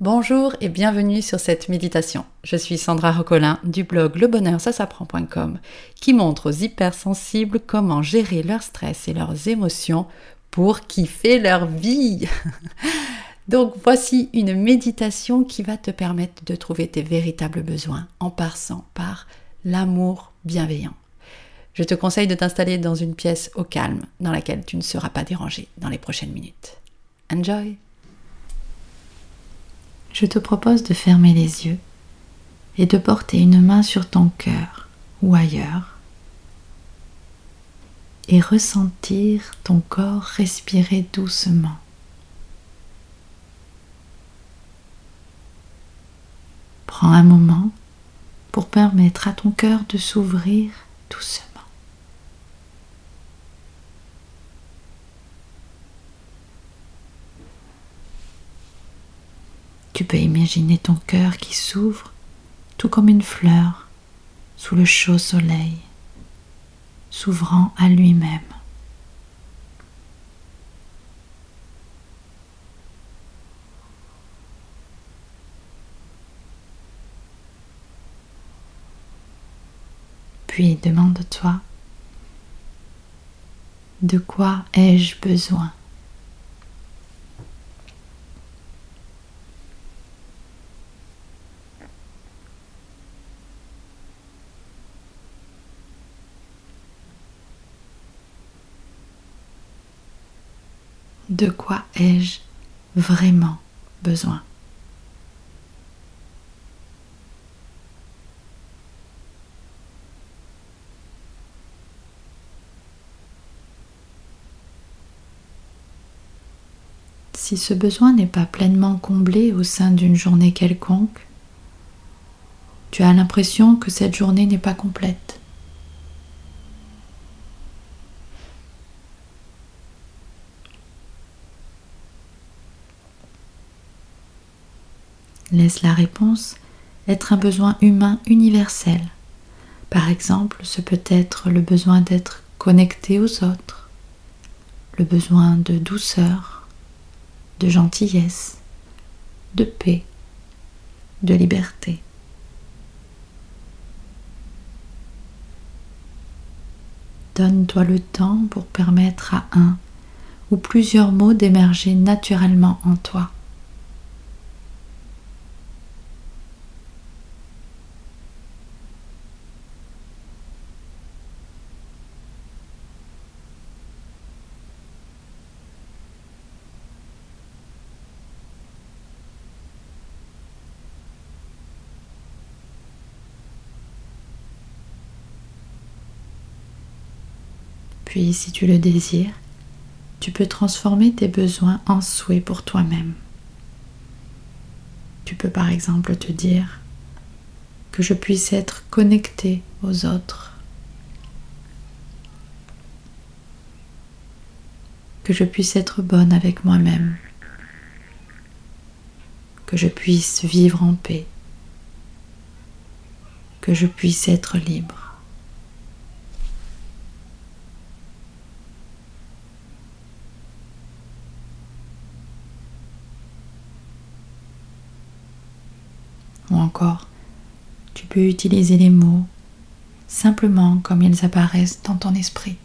Bonjour et bienvenue sur cette méditation. Je suis Sandra Rocolin du blog lebonheur-ça-s'apprend.com qui montre aux hypersensibles comment gérer leur stress et leurs émotions pour kiffer leur vie. Donc voici une méditation qui va te permettre de trouver tes véritables besoins en passant par l'amour bienveillant. Je te conseille de t'installer dans une pièce au calme dans laquelle tu ne seras pas dérangé dans les prochaines minutes. Enjoy je te propose de fermer les yeux et de porter une main sur ton cœur ou ailleurs et ressentir ton corps respirer doucement. Prends un moment pour permettre à ton cœur de s'ouvrir doucement. Tu peux imaginer ton cœur qui s'ouvre tout comme une fleur sous le chaud soleil, s'ouvrant à lui-même. Puis demande-toi, de quoi ai-je besoin? De quoi ai-je vraiment besoin? Si ce besoin n'est pas pleinement comblé au sein d'une journée quelconque, tu as l'impression que cette journée n'est pas complète. Laisse la réponse être un besoin humain universel. Par exemple, ce peut être le besoin d'être connecté aux autres, le besoin de douceur, de gentillesse, de paix, de liberté. Donne-toi le temps pour permettre à un ou plusieurs mots d'émerger naturellement en toi. Puis, si tu le désires, tu peux transformer tes besoins en souhaits pour toi-même. Tu peux par exemple te dire que je puisse être connecté aux autres, que je puisse être bonne avec moi-même, que je puisse vivre en paix, que je puisse être libre. Ou encore tu peux utiliser les mots simplement comme ils apparaissent dans ton esprit.